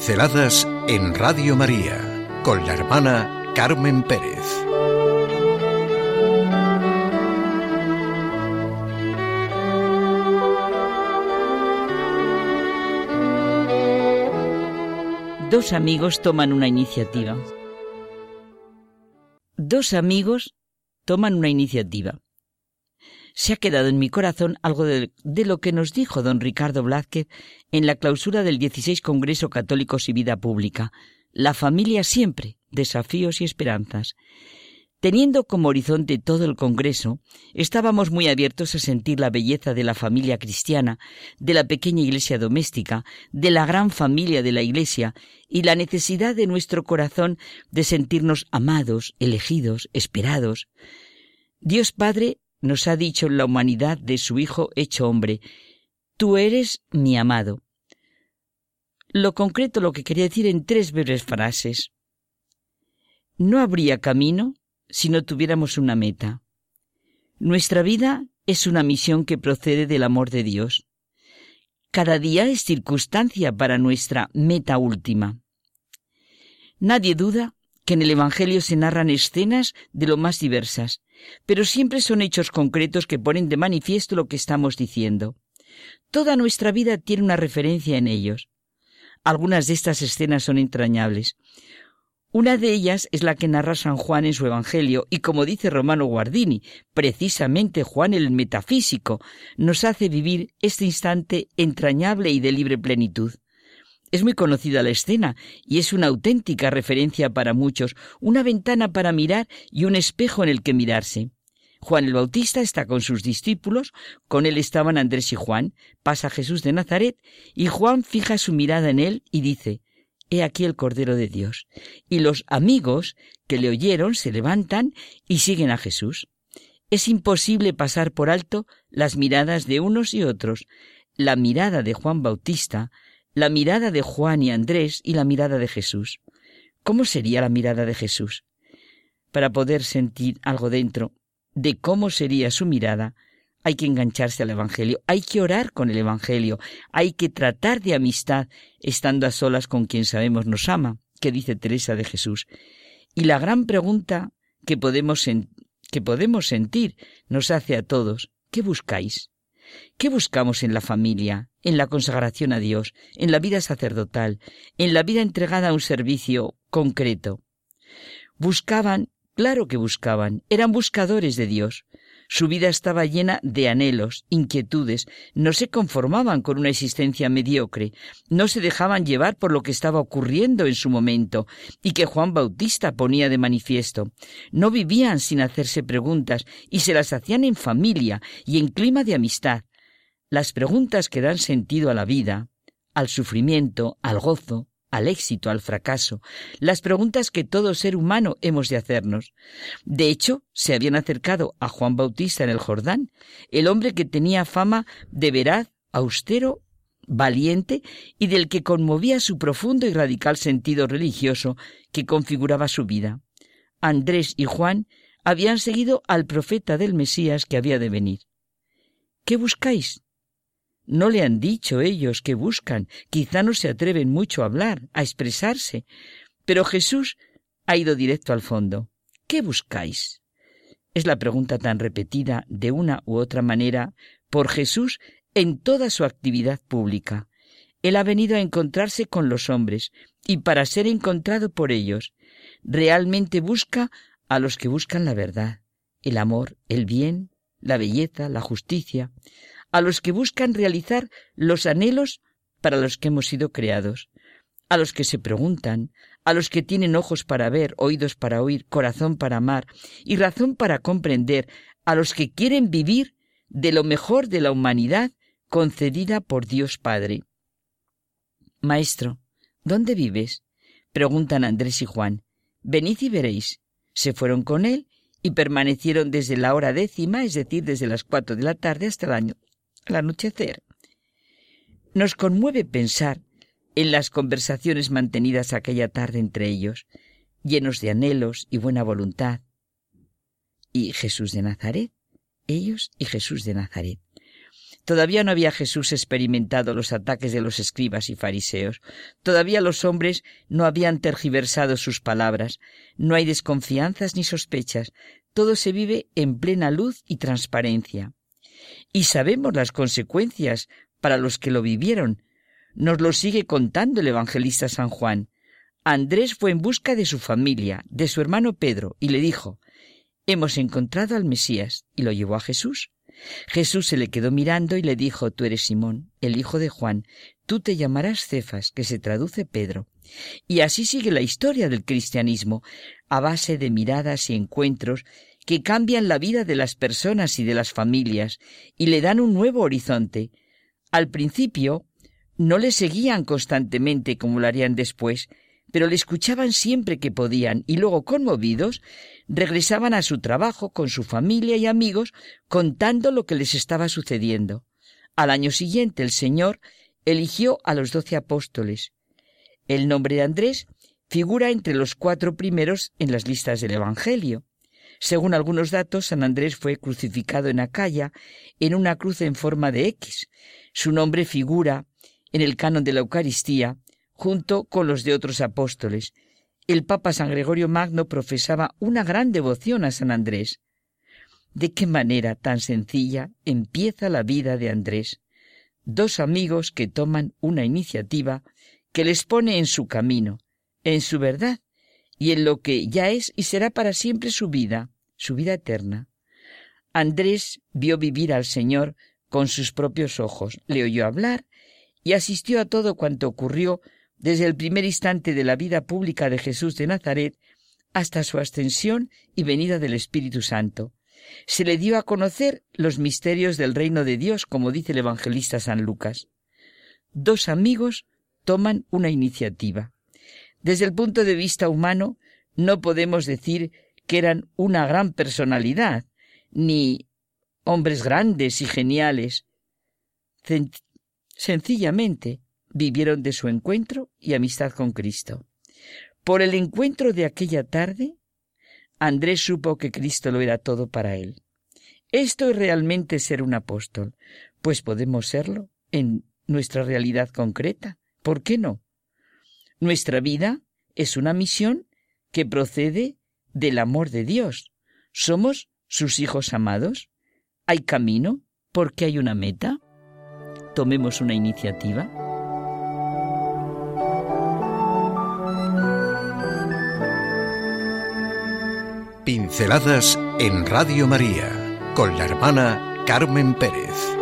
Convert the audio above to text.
Pinceladas en Radio María con la hermana Carmen Pérez. Dos amigos toman una iniciativa. Dos amigos toman una iniciativa se ha quedado en mi corazón algo de, lo que nos dijo don Ricardo Blázquez en la clausura del 16 Congreso Católicos y Vida Pública. La familia siempre, desafíos y esperanzas. Teniendo como horizonte todo el Congreso, estábamos muy abiertos a sentir la belleza de la familia cristiana, de la pequeña iglesia doméstica, de la gran familia de la iglesia y la necesidad de nuestro corazón de sentirnos amados, elegidos, esperados. Dios Padre nos ha dicho la humanidad de su Hijo hecho hombre, tú eres mi amado. Lo concreto lo que quería decir en tres breves frases. No habría camino si no tuviéramos una meta. Nuestra vida es una misión que procede del amor de Dios. Cada día es circunstancia para nuestra meta última. Nadie duda que en el Evangelio se narran escenas de lo más diversas, pero siempre son hechos concretos que ponen de manifiesto lo que estamos diciendo. Toda nuestra vida tiene una referencia en ellos. Algunas de estas escenas son entrañables. Una de ellas es la que narra San Juan en su Evangelio, y como dice Romano Guardini, precisamente Juan el metafísico nos hace vivir este instante entrañable y de libre plenitud. Es muy conocida la escena y es una auténtica referencia para muchos, una ventana para mirar y un espejo en el que mirarse. Juan el Bautista está con sus discípulos, con él estaban Andrés y Juan, pasa Jesús de Nazaret y Juan fija su mirada en él y dice, He aquí el Cordero de Dios. Y los amigos que le oyeron se levantan y siguen a Jesús. Es imposible pasar por alto las miradas de unos y otros. La mirada de Juan Bautista la mirada de Juan y Andrés y la mirada de Jesús. ¿Cómo sería la mirada de Jesús? Para poder sentir algo dentro de cómo sería su mirada, hay que engancharse al Evangelio, hay que orar con el Evangelio, hay que tratar de amistad estando a solas con quien sabemos nos ama, que dice Teresa de Jesús. Y la gran pregunta que podemos, que podemos sentir nos hace a todos, ¿qué buscáis? ¿Qué buscamos en la familia, en la consagración a Dios, en la vida sacerdotal, en la vida entregada a un servicio concreto? Buscaban, claro que buscaban, eran buscadores de Dios. Su vida estaba llena de anhelos, inquietudes, no se conformaban con una existencia mediocre, no se dejaban llevar por lo que estaba ocurriendo en su momento y que Juan Bautista ponía de manifiesto. No vivían sin hacerse preguntas y se las hacían en familia y en clima de amistad. Las preguntas que dan sentido a la vida, al sufrimiento, al gozo, al éxito, al fracaso, las preguntas que todo ser humano hemos de hacernos. De hecho, se habían acercado a Juan Bautista en el Jordán, el hombre que tenía fama de veraz, austero, valiente y del que conmovía su profundo y radical sentido religioso que configuraba su vida. Andrés y Juan habían seguido al profeta del Mesías que había de venir. ¿Qué buscáis? No le han dicho ellos que buscan, quizá no se atreven mucho a hablar, a expresarse, pero Jesús ha ido directo al fondo. ¿Qué buscáis? Es la pregunta tan repetida de una u otra manera por Jesús en toda su actividad pública. Él ha venido a encontrarse con los hombres y para ser encontrado por ellos. Realmente busca a los que buscan la verdad, el amor, el bien, la belleza, la justicia a los que buscan realizar los anhelos para los que hemos sido creados, a los que se preguntan, a los que tienen ojos para ver, oídos para oír, corazón para amar y razón para comprender, a los que quieren vivir de lo mejor de la humanidad concedida por Dios Padre. Maestro, ¿dónde vives? preguntan Andrés y Juan. Venid y veréis. Se fueron con él y permanecieron desde la hora décima, es decir, desde las cuatro de la tarde hasta el año al anochecer. Nos conmueve pensar en las conversaciones mantenidas aquella tarde entre ellos, llenos de anhelos y buena voluntad. Y Jesús de Nazaret, ellos y Jesús de Nazaret. Todavía no había Jesús experimentado los ataques de los escribas y fariseos. Todavía los hombres no habían tergiversado sus palabras. No hay desconfianzas ni sospechas. Todo se vive en plena luz y transparencia. Y sabemos las consecuencias para los que lo vivieron. Nos lo sigue contando el evangelista San Juan. Andrés fue en busca de su familia, de su hermano Pedro, y le dijo, Hemos encontrado al Mesías, y lo llevó a Jesús. Jesús se le quedó mirando y le dijo, Tú eres Simón, el hijo de Juan, tú te llamarás Cefas, que se traduce Pedro. Y así sigue la historia del cristianismo, a base de miradas y encuentros que cambian la vida de las personas y de las familias y le dan un nuevo horizonte. Al principio no le seguían constantemente como lo harían después, pero le escuchaban siempre que podían y luego, conmovidos, regresaban a su trabajo con su familia y amigos contando lo que les estaba sucediendo. Al año siguiente el Señor eligió a los doce apóstoles. El nombre de Andrés figura entre los cuatro primeros en las listas del Evangelio. Según algunos datos, San Andrés fue crucificado en Acaya en una cruz en forma de X. Su nombre figura en el canon de la Eucaristía junto con los de otros apóstoles. El Papa San Gregorio Magno profesaba una gran devoción a San Andrés. ¿De qué manera tan sencilla empieza la vida de Andrés? Dos amigos que toman una iniciativa que les pone en su camino, en su verdad y en lo que ya es y será para siempre su vida, su vida eterna. Andrés vio vivir al Señor con sus propios ojos, le oyó hablar y asistió a todo cuanto ocurrió desde el primer instante de la vida pública de Jesús de Nazaret hasta su ascensión y venida del Espíritu Santo. Se le dio a conocer los misterios del reino de Dios, como dice el evangelista San Lucas. Dos amigos toman una iniciativa. Desde el punto de vista humano, no podemos decir que eran una gran personalidad, ni hombres grandes y geniales. Sencillamente vivieron de su encuentro y amistad con Cristo. Por el encuentro de aquella tarde, Andrés supo que Cristo lo era todo para él. Esto es realmente ser un apóstol, pues podemos serlo en nuestra realidad concreta. ¿Por qué no? Nuestra vida es una misión que procede del amor de Dios. Somos sus hijos amados. Hay camino porque hay una meta. Tomemos una iniciativa. Pinceladas en Radio María con la hermana Carmen Pérez.